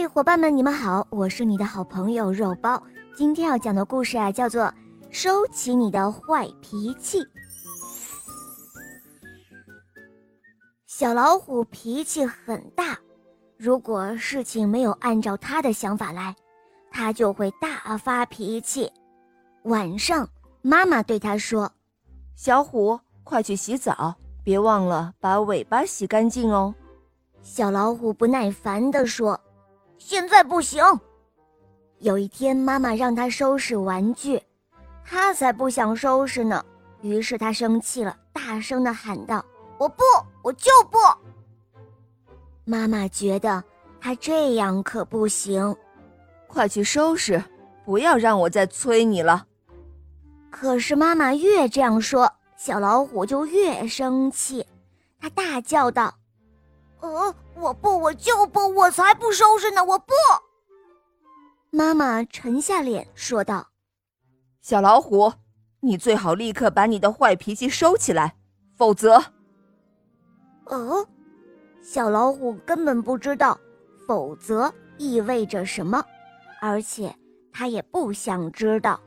嘿，伙伴们，你们好，我是你的好朋友肉包。今天要讲的故事啊，叫做《收起你的坏脾气》。小老虎脾气很大，如果事情没有按照他的想法来，他就会大发脾气。晚上，妈妈对他说：“小虎，快去洗澡，别忘了把尾巴洗干净哦。”小老虎不耐烦地说：“现在不行。”有一天，妈妈让他收拾玩具，他才不想收拾呢。于是他生气了，大声的喊道：“我不，我就不！”妈妈觉得他这样可不行，快去收拾，不要让我再催你了。可是妈妈越这样说，小老虎就越生气，他大叫道。呃，我不，我就不，我才不收拾呢！我不。妈妈沉下脸说道：“小老虎，你最好立刻把你的坏脾气收起来，否则……”哦，小老虎根本不知道“否则”意味着什么，而且他也不想知道。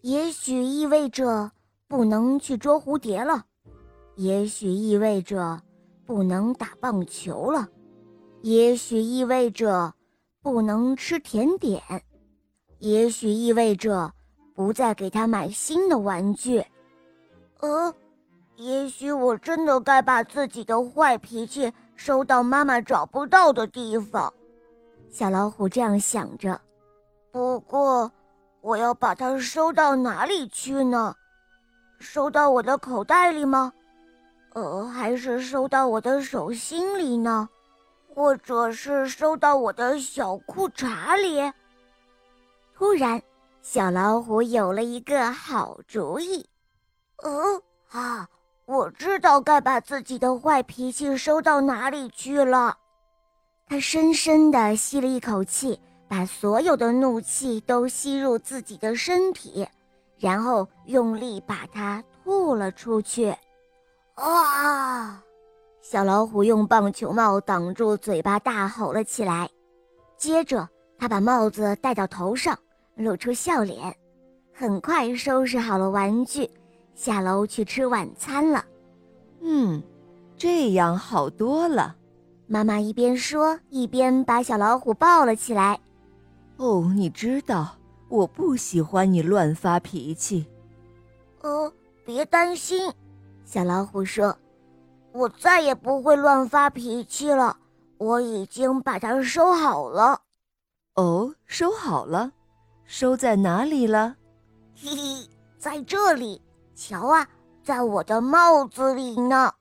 也许意味着不能去捉蝴蝶了，也许意味着……不能打棒球了，也许意味着不能吃甜点，也许意味着不再给他买新的玩具。呃，也许我真的该把自己的坏脾气收到妈妈找不到的地方。小老虎这样想着。不过，我要把它收到哪里去呢？收到我的口袋里吗？呃，还是收到我的手心里呢，或者是收到我的小裤衩里。突然，小老虎有了一个好主意。呃啊，我知道该把自己的坏脾气收到哪里去了。他深深地吸了一口气，把所有的怒气都吸入自己的身体，然后用力把它吐了出去。啊！小老虎用棒球帽挡住嘴巴，大吼了起来。接着，他把帽子戴到头上，露出笑脸。很快收拾好了玩具，下楼去吃晚餐了。嗯，这样好多了。妈妈一边说，一边把小老虎抱了起来。哦，你知道，我不喜欢你乱发脾气。哦，别担心。小老虎说：“我再也不会乱发脾气了，我已经把它收好了。”“哦，收好了，收在哪里了？”“ 嘿嘿，在这里，瞧啊，在我的帽子里呢。”